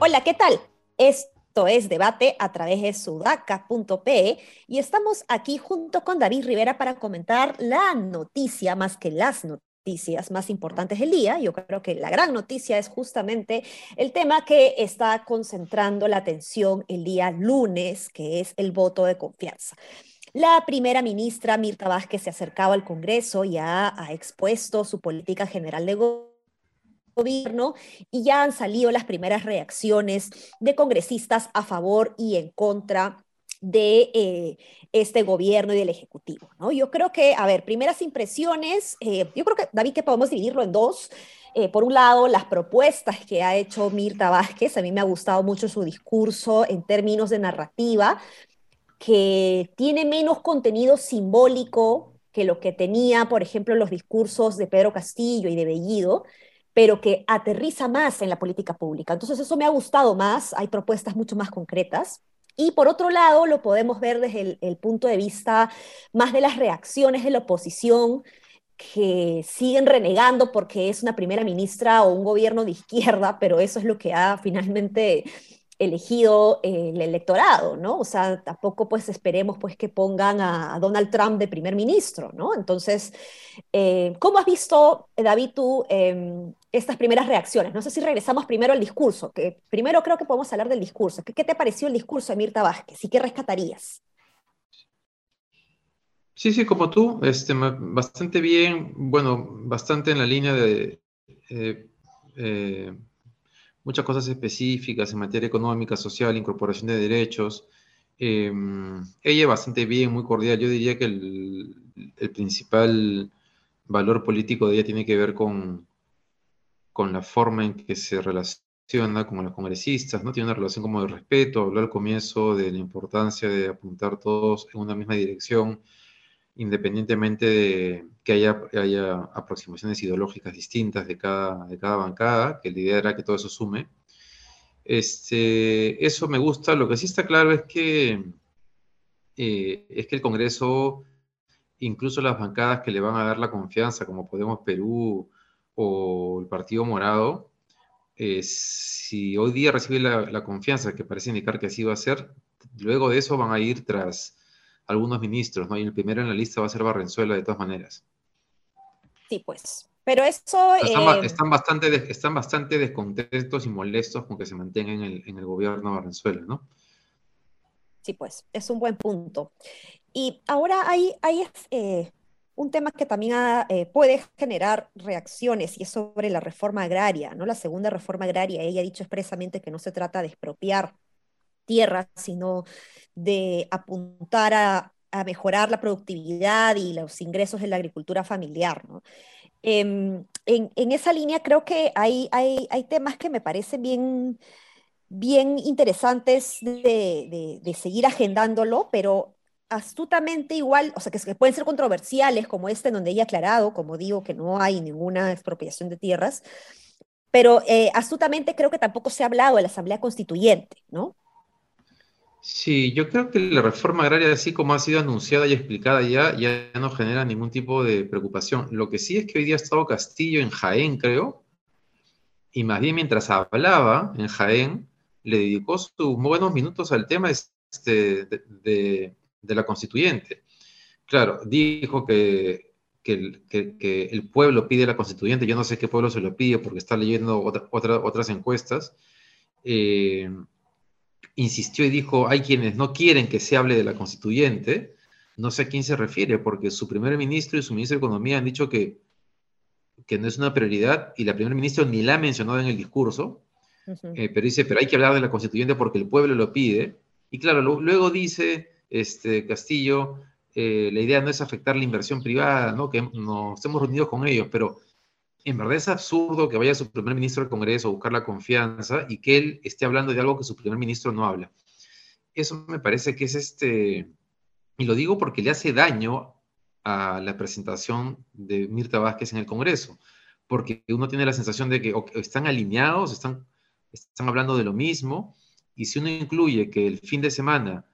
Hola, ¿qué tal? Esto es Debate a través de sudaca.pe y estamos aquí junto con David Rivera para comentar la noticia más que las noticias más importantes del día. Yo creo que la gran noticia es justamente el tema que está concentrando la atención el día lunes, que es el voto de confianza. La primera ministra Mirta Vázquez se acercaba al Congreso y ha, ha expuesto su política general de gobierno gobierno y ya han salido las primeras reacciones de congresistas a favor y en contra de eh, este gobierno y del Ejecutivo. ¿no? Yo creo que, a ver, primeras impresiones, eh, yo creo que, David, que podemos dividirlo en dos. Eh, por un lado, las propuestas que ha hecho Mirta Vázquez, a mí me ha gustado mucho su discurso en términos de narrativa, que tiene menos contenido simbólico que lo que tenía, por ejemplo, los discursos de Pedro Castillo y de Bellido, pero que aterriza más en la política pública. Entonces eso me ha gustado más, hay propuestas mucho más concretas. Y por otro lado, lo podemos ver desde el, punto de vista más de las reacciones de la oposición que siguen renegando porque es una primera ministra o un gobierno de izquierda, pero eso es lo que ha finalmente elegido eh, el electorado, ¿no? O sea, tampoco pues esperemos pues que pongan a, Donald Trump de primer ministro, ¿no? Entonces, eh, ¿cómo has visto, David, tú em, estas primeras reacciones? No sé si regresamos primero al discurso, que primero creo que podemos hablar del discurso. ¿Qué, te pareció el discurso de Mirta Vázquez y qué rescatarías? Sí, sí, como tú, este, bastante bien, bueno, bastante en la línea de... Eh, muchas cosas específicas en materia económica, social, incorporación de derechos. Eh, ella bastante bien, muy cordial. Yo diría que el, principal valor político de ella tiene que ver con, con la forma en que se relaciona con los congresistas, ¿no? Tiene una relación como de respeto, habló al comienzo de la importancia de apuntar todos en una misma dirección, independientemente de que haya, haya aproximaciones ideológicas distintas de cada, de cada bancada, que la idea era que todo eso sume. Este, eso me gusta. Lo que sí está claro es que, eh, es que el Congreso, incluso las bancadas que le van a dar la confianza, como Podemos Perú o el Partido Morado, eh, si hoy día recibe la, la confianza, que parece indicar que así va a ser, luego de eso van a ir tras algunos ministros, ¿no? Y el primero en la lista va a ser Barrenzuela de todas maneras. Sí, pues. Pero eso... Están, eh, están, bastante, están bastante descontentos y molestos con que se mantenga en el, en el gobierno Barrenzuela, ¿no? Sí, pues, es un buen punto. Y ahora hay, hay eh, un tema que también eh, puede generar reacciones y es sobre la reforma agraria, ¿no? La segunda reforma agraria, ella ha dicho expresamente que no se trata de expropiar tierras, sino de apuntar a, mejorar la productividad y los ingresos de la agricultura familiar. Em, en, esa línea creo que hay, temas que me parecen bien, interesantes de, seguir agendándolo, pero astutamente igual, o sea, que, pueden ser controversiales, como este, en donde ha aclarado, como digo, que no hay ninguna expropiación de tierras, pero eh, astutamente creo que tampoco se ha hablado de la Asamblea Constituyente, ¿no? Sí, yo creo que la reforma agraria, así como ha sido anunciada y explicada ya, ya no genera ningún tipo de preocupación. Lo que sí es que hoy día ha estado Castillo en Jaén, creo, y más bien mientras hablaba en Jaén, le dedicó sus buenos minutos al tema este, de, la constituyente. Claro, dijo que, el, pueblo pide la constituyente, yo no sé qué pueblo se lo pide porque está leyendo otras encuestas. Eh, insistió y dijo, hay quienes no quieren que se hable de la constituyente, no sé a quién se refiere, porque su primer ministro y su ministro de Economía han dicho que, que no es una prioridad y la primer ministro ni la ha mencionado en el discurso, eh, pero dice, pero hay que hablar de la constituyente porque el pueblo lo pide. Y claro, luego dice este, Castillo, eh, la idea no es afectar la inversión privada, ¿no? que nos hemos reunido con ellos, pero en verdad es absurdo que vaya su primer ministro al Congreso a buscar la confianza y que él esté hablando de algo que su primer ministro no habla. Eso me parece que es este, y lo digo porque le hace daño a la presentación de Mirta Vázquez en el Congreso, porque uno tiene la sensación de que están alineados, están, están hablando de lo mismo, Y si uno incluye que el fin de semana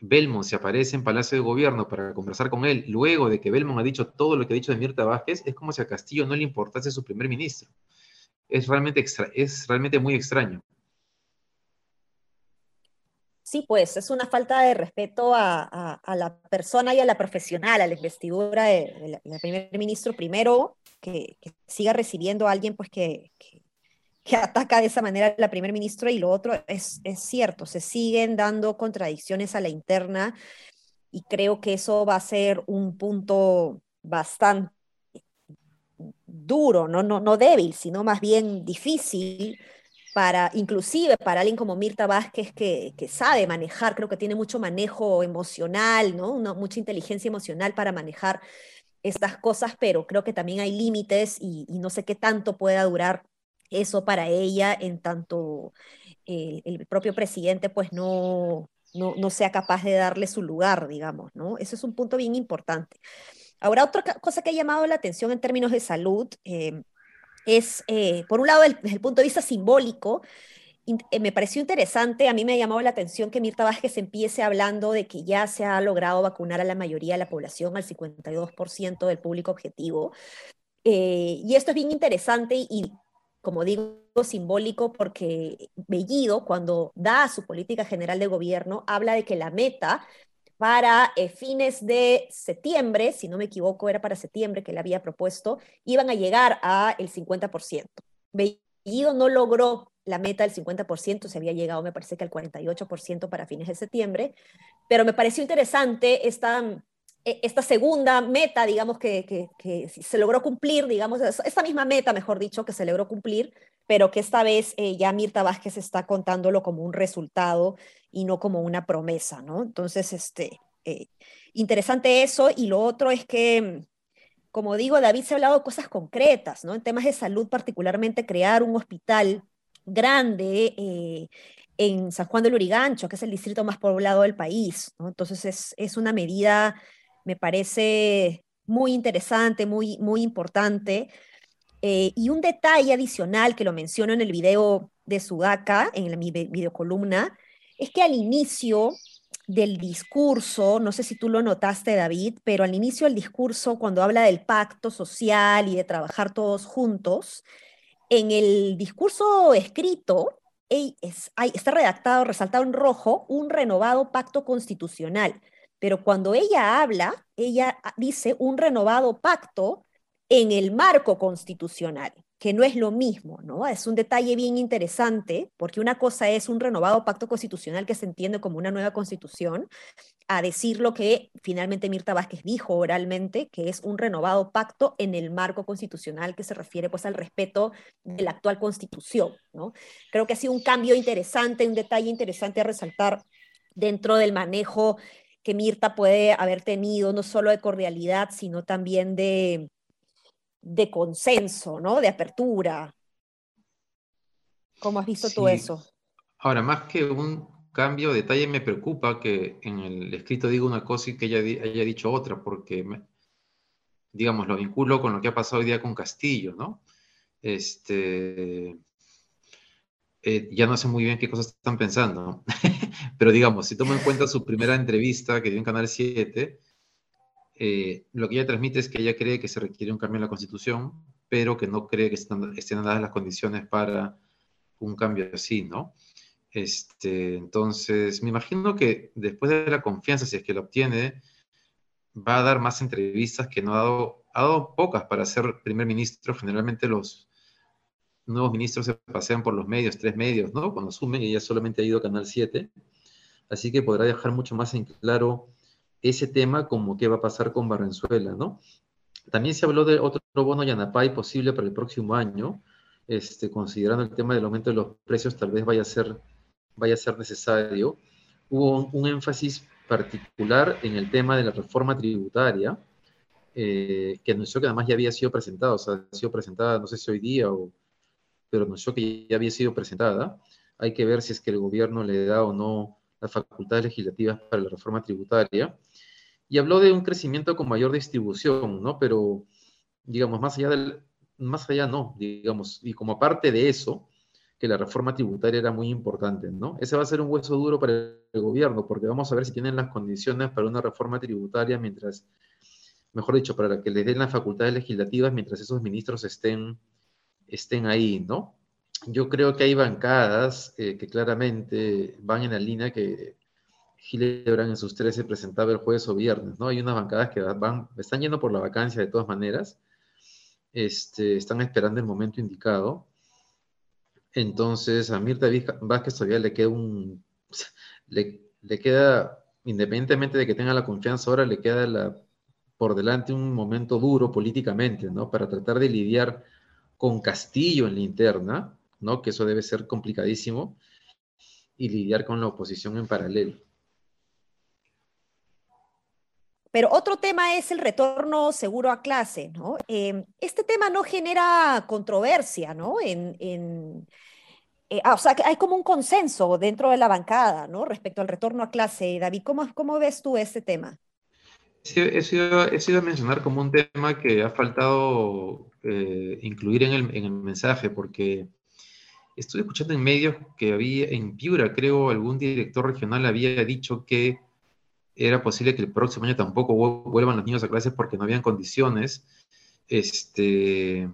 Belmont se aparece en Palacio de Gobierno para conversar con él, luego de que Belmont ha dicho todo lo que ha dicho de Mirta Vázquez, es como si a Castillo no le importase su primer ministro. Es realmente, extra, es realmente muy extraño. Sí, pues es una falta de respeto a, la persona y a la profesional, a la investidura del de, primer ministro, primero, que, siga recibiendo a alguien pues que, ataca de esa manera la primer ministro, y lo otro es, es cierto, se siguen dando contradicciones a la interna y creo que eso va a ser un punto bastante duro, no, no, no débil, sino más bien difícil para, inclusive para alguien como Mirta Vázquez, que, que sabe manejar, creo que tiene mucho manejo emocional, ¿no? mucha inteligencia emocional para manejar estas cosas, pero creo que también hay límites y, no sé qué tanto pueda durar eso para ella en tanto el, el propio presidente pues no, no, no, sea capaz de darle su lugar, digamos, ¿no? Eso es un punto bien importante. Ahora, otra cosa que ha llamado la atención en términos de salud, eh, es, eh, por un lado, desde el punto de vista simbólico, eh, me pareció interesante, a mí me ha llamado la atención que Mirta Vázquez empiece hablando de que ya se ha logrado vacunar a la mayoría de la población, al 52% del público objetivo. Eh, y esto es bien interesante y, como digo, simbólico porque Bellido, cuando da su política general de gobierno, habla de que la meta para eh, fines de septiembre, si no me equivoco, era para septiembre que le había propuesto, iban a llegar a el 50%. Bellido no logró la meta del 50%, se había llegado, me parece que al 48% para fines de septiembre, pero me pareció interesante esta, esta segunda meta, digamos, que, que, se logró cumplir, digamos, esta misma meta, mejor dicho, que se logró cumplir, pero que esta vez eh, ya Mirta Vázquez está contándolo como un resultado y no como una promesa, ¿no? Entonces, este, eh, interesante eso. Y lo otro es que, como digo, David se ha hablado de cosas concretas, ¿no? En temas de salud, particularmente crear un hospital grande eh, en San Juan del Urigancho, que es el distrito más poblado del país, ¿no? Entonces, es, es una medida, me parece muy interesante, muy, muy importante. Eh, y un detalle adicional que lo menciono en el video de Sudaca, en mi videocolumna, es que al inicio del discurso, no sé si tú lo notaste, David, pero al inicio del discurso, cuando habla del pacto social y de trabajar todos juntos, en el discurso escrito está redactado, resaltado en rojo, un renovado pacto constitucional. Pero cuando ella habla, ella dice un renovado pacto en el marco constitucional que no es lo mismo, ¿no? Es un detalle bien interesante, porque una cosa es un renovado pacto constitucional que se entiende como una nueva constitución, a decir lo que finalmente Mirta Vázquez dijo oralmente, que es un renovado pacto en el marco constitucional que se refiere pues al respeto de la actual constitución, ¿no? Creo que ha sido un cambio interesante, un detalle interesante a resaltar dentro del manejo que Mirta puede haber tenido, no solo de cordialidad, sino también de, de consenso, ¿no? De apertura. ¿Cómo has visto tú eso? Ahora, más que un cambio, de detalle, me preocupa que en el escrito diga una cosa y que ella haya dicho otra, porque, digamos, lo vinculo con lo que ha pasado hoy día con Castillo, ¿no? Este, eh, ya no sé muy bien qué cosas están pensando, pero digamos, si tomo en cuenta su primera entrevista que dio en Canal 7, eh, lo que ella transmite es que ella cree que se requiere un cambio en la Constitución, pero que no cree que estén, dadas las condiciones para un cambio así, ¿no? Este, entonces, me imagino que después de la confianza, si es que la obtiene, va a dar más entrevistas que no ha dado, ha dado pocas para ser primer ministro. Generalmente los nuevos ministros se pasean por los medios, tres medios, ¿no? Cuando asumen, ella solamente ha ido a Canal 7, así que podrá dejar mucho más en claro ese tema como qué va a pasar con Barrenzuela, ¿no? También se habló de otro bono Yanapay posible para el próximo año, este, considerando el tema del aumento de los precios, tal vez vaya a ser, vaya a ser necesario. Hubo un, énfasis particular en el tema de la reforma tributaria, eh, que anunció que además ya había sido presentada, o sea, ha sido presentada, no sé si hoy día, o, pero anunció que ya había sido presentada. Hay que ver si es que el gobierno le da o no las facultades legislativas para la reforma tributaria, y habló de un crecimiento con mayor distribución, ¿no? Pero, digamos, más allá del, más allá no, digamos, y como parte de eso, que la reforma tributaria era muy importante, ¿no? Ese va a ser un hueso duro para el gobierno, porque vamos a ver si tienen las condiciones para una reforma tributaria mientras, mejor dicho, para que les den las facultades legislativas mientras esos ministros estén, estén ahí, ¿no? Yo creo que hay bancadas eh, que claramente van en la línea que Gilebran en sus 13 presentaba el jueves o viernes, ¿no? Hay unas bancadas que van, están yendo por la vacancia de todas maneras, este, están esperando el momento indicado, entonces, a Mirta Vázquez todavía le queda un. Le, queda, independientemente de que tenga la confianza ahora, le queda por delante un momento duro políticamente, ¿no? Para tratar de lidiar con Castillo en la interna, ¿no? Que eso debe ser complicadísimo, y lidiar con la oposición en paralelo. Pero otro tema es el retorno seguro a clase, ¿no? Em, este tema no genera controversia, ¿no? Eh, ah, o sea, hay como un consenso dentro de la bancada, ¿no? Respecto al retorno a clase. David, ¿cómo, cómo ves tú este tema? He, sido, he sido a mencionar como un tema que ha faltado eh, incluir en el, en el mensaje, porque estuve escuchando en medios que había, en Piura, creo, algún director regional había dicho que era posible que el próximo año tampoco vuelvan los niños a clases porque no habían condiciones. Este,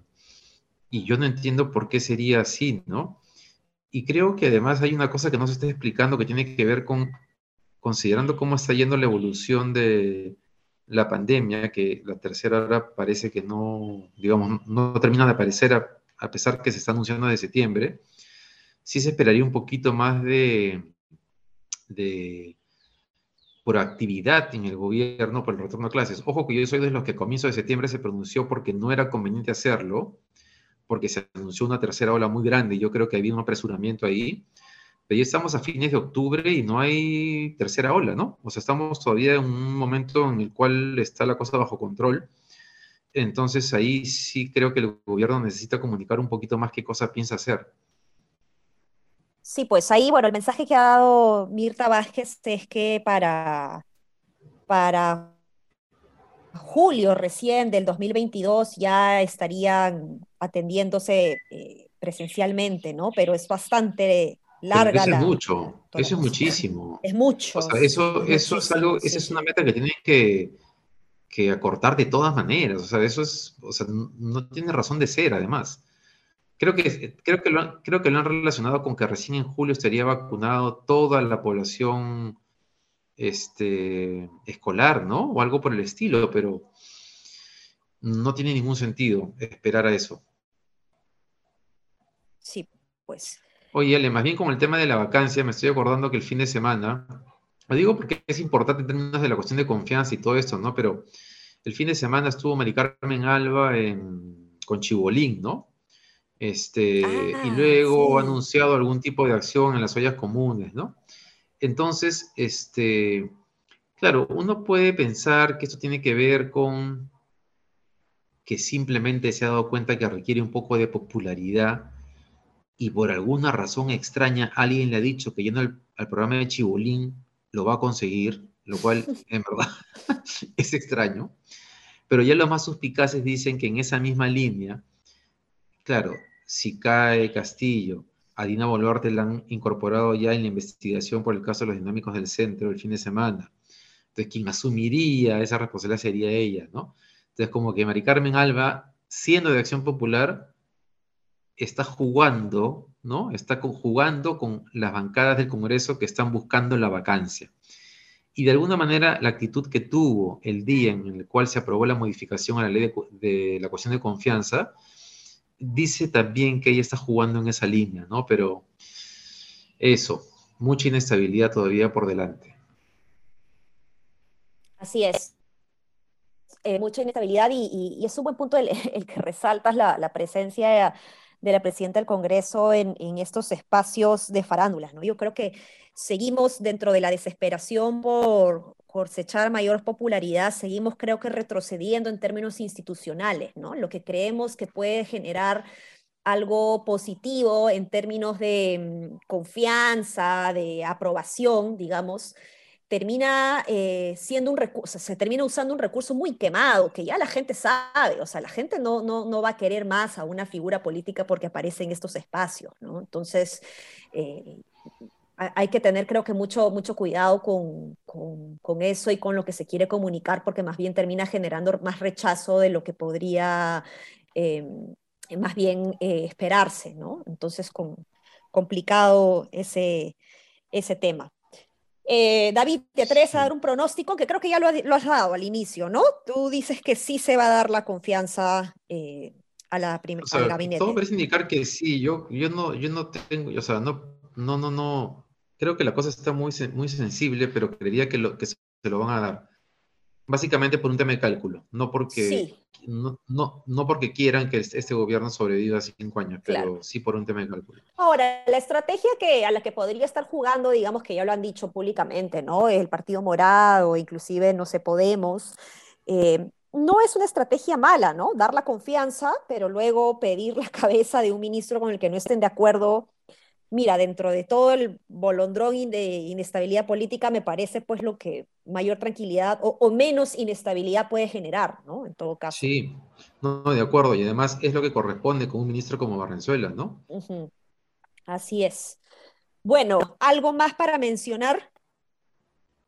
y yo no entiendo por qué sería así, ¿no? Y creo que además hay una cosa que no se está explicando que tiene que ver con, considerando cómo está yendo la evolución de la pandemia, que la tercera hora parece que no, digamos, no termina de aparecer a, a pesar que se está anunciando de septiembre, sí se esperaría un poquito más de, de por actividad en el gobierno por el retorno a clases. Ojo que yo soy de los que a comienzo de septiembre se pronunció porque no era conveniente hacerlo, porque se anunció una tercera ola muy grande y yo creo que había un apresuramiento ahí. Pero ya estamos a fines de octubre y no hay tercera ola, ¿no? O sea, estamos todavía en un momento en el cual está la cosa bajo control. Entonces ahí sí creo que el gobierno necesita comunicar un poquito más qué cosa piensa hacer. Sí, pues ahí, bueno, el mensaje que ha dado Mirta Vázquez es que para, para julio recién del 2022 ya estarían atendiéndose eh, presencialmente, ¿no? Pero es bastante larga. eso es mucho, eso es muchísimo. Es mucho. O sea, eso, eso es algo, esa es una meta que tienen que, que, acortar de todas maneras. O sea, eso es, o sea, no tiene razón de ser, además. Creo que, creo, que lo han, creo que lo han relacionado con que recién en julio estaría vacunado toda la población este, escolar, ¿no? O algo por el estilo, pero no tiene ningún sentido esperar a eso. Sí, pues. Oye, Ale, más bien con el tema de la vacancia, me estoy acordando que el fin de semana, lo digo porque es importante en términos de la cuestión de confianza y todo esto, ¿no? Pero el fin de semana estuvo Mari Carmen Alba en, con Chibolín, ¿no? Este, y ah, luego ha anunciado algún tipo de acción en las ollas comunes, ¿no? Entonces, este, claro, uno puede pensar que esto tiene que ver con que simplemente se ha dado cuenta que requiere un poco de popularidad y por alguna razón extraña alguien le ha dicho que yendo al, al programa de Chibolín lo va a conseguir, lo cual en verdad es extraño. Pero ya los más suspicaces dicen que en esa misma línea, claro, si cae Castillo, a Dina Boluarte la han incorporado ya en la investigación por el caso de los dinámicos del centro el fin de semana. Entonces, quien asumiría esa responsabilidad sería ella, ¿no? Entonces, como que Mari Carmen Alba, siendo de Acción Popular, está jugando, ¿no? Está jugando con las bancadas del Congreso que están buscando la vacancia. Y de alguna manera, la actitud que tuvo el día en el cual se aprobó la modificación a la ley de la cuestión de confianza, dice también que ella está jugando en esa línea, ¿no? Pero eso, mucha inestabilidad todavía por delante. Así es. Eh, mucha inestabilidad y, es un buen punto el, que resaltas la, presencia de, la presidenta del Congreso en, en, estos espacios de farándulas, ¿no? Yo creo que seguimos dentro de la desesperación por cosechar mayor popularidad, seguimos creo que retrocediendo en términos institucionales, ¿no? Lo que creemos que puede generar algo positivo en términos de mm, confianza, de aprobación, digamos, termina eh, siendo un recurso, se termina usando un recurso muy quemado, que ya la gente sabe, o sea, la gente no, no, no va a querer más a una figura política porque aparece en estos espacios, ¿no? Entonces, eh, hay que tener, creo que, mucho, mucho cuidado con, con, eso y con lo que se quiere comunicar, porque más bien termina generando más rechazo de lo que podría em, más bien eh, esperarse, ¿no? Entonces, con, complicado ese, ese tema. Eh, David, te atreves a dar un pronóstico que creo que ya lo, has dado al inicio, ¿no? Tú dices que sí se va a dar la confianza eh, a la primera al gabinete. Todo parece indicar que sí. Yo, yo no, yo no tengo, o sea, no, no, no, no. Creo que la cosa está muy, muy sensible, pero creería que, lo, que se lo van a dar. Básicamente por un tema de cálculo, no porque, no, no, no, porque quieran que este gobierno sobreviva cinco años, pero sí por un tema de cálculo. Ahora, la estrategia que, a la que podría estar jugando, digamos que ya lo han dicho públicamente, ¿no? El Partido Morado, inclusive, no sé, Podemos, eh, no es una estrategia mala, ¿no? Dar la confianza, pero luego pedir la cabeza de un ministro con el que no estén de acuerdo mira, dentro de todo el bolondrón de inestabilidad política, me parece pues lo que mayor tranquilidad o, menos inestabilidad puede generar, ¿no? En todo caso. Sí, no, de acuerdo, y además es lo que corresponde con un ministro como Barrenzuela, ¿no? Así es. Bueno, ¿algo más para mencionar?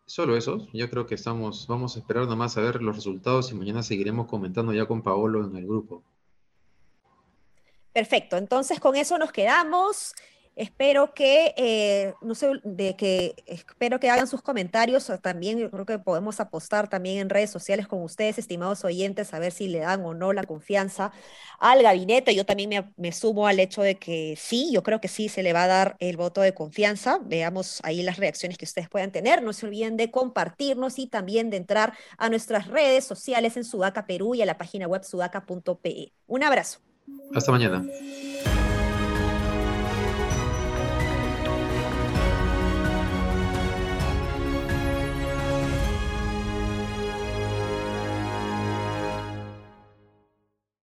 Solo eso, yo creo que estamos, vamos a esperar nomás a ver los resultados y mañana seguiremos comentando ya con Paolo en el grupo. Perfecto, entonces con eso nos quedamos. Espero que, eh, no sé, de que, espero que hagan sus comentarios. También yo creo que podemos apostar también en redes sociales con ustedes, estimados oyentes, a ver si le dan o no la confianza al gabinete. Yo también me, me sumo al hecho de que sí, yo creo que sí se le va a dar el voto de confianza. Veamos ahí las reacciones que ustedes puedan tener. No se olviden de compartirnos y también de entrar a nuestras redes sociales en Sudaca Perú y a la página web sudaca.pe. Un abrazo. Hasta mañana.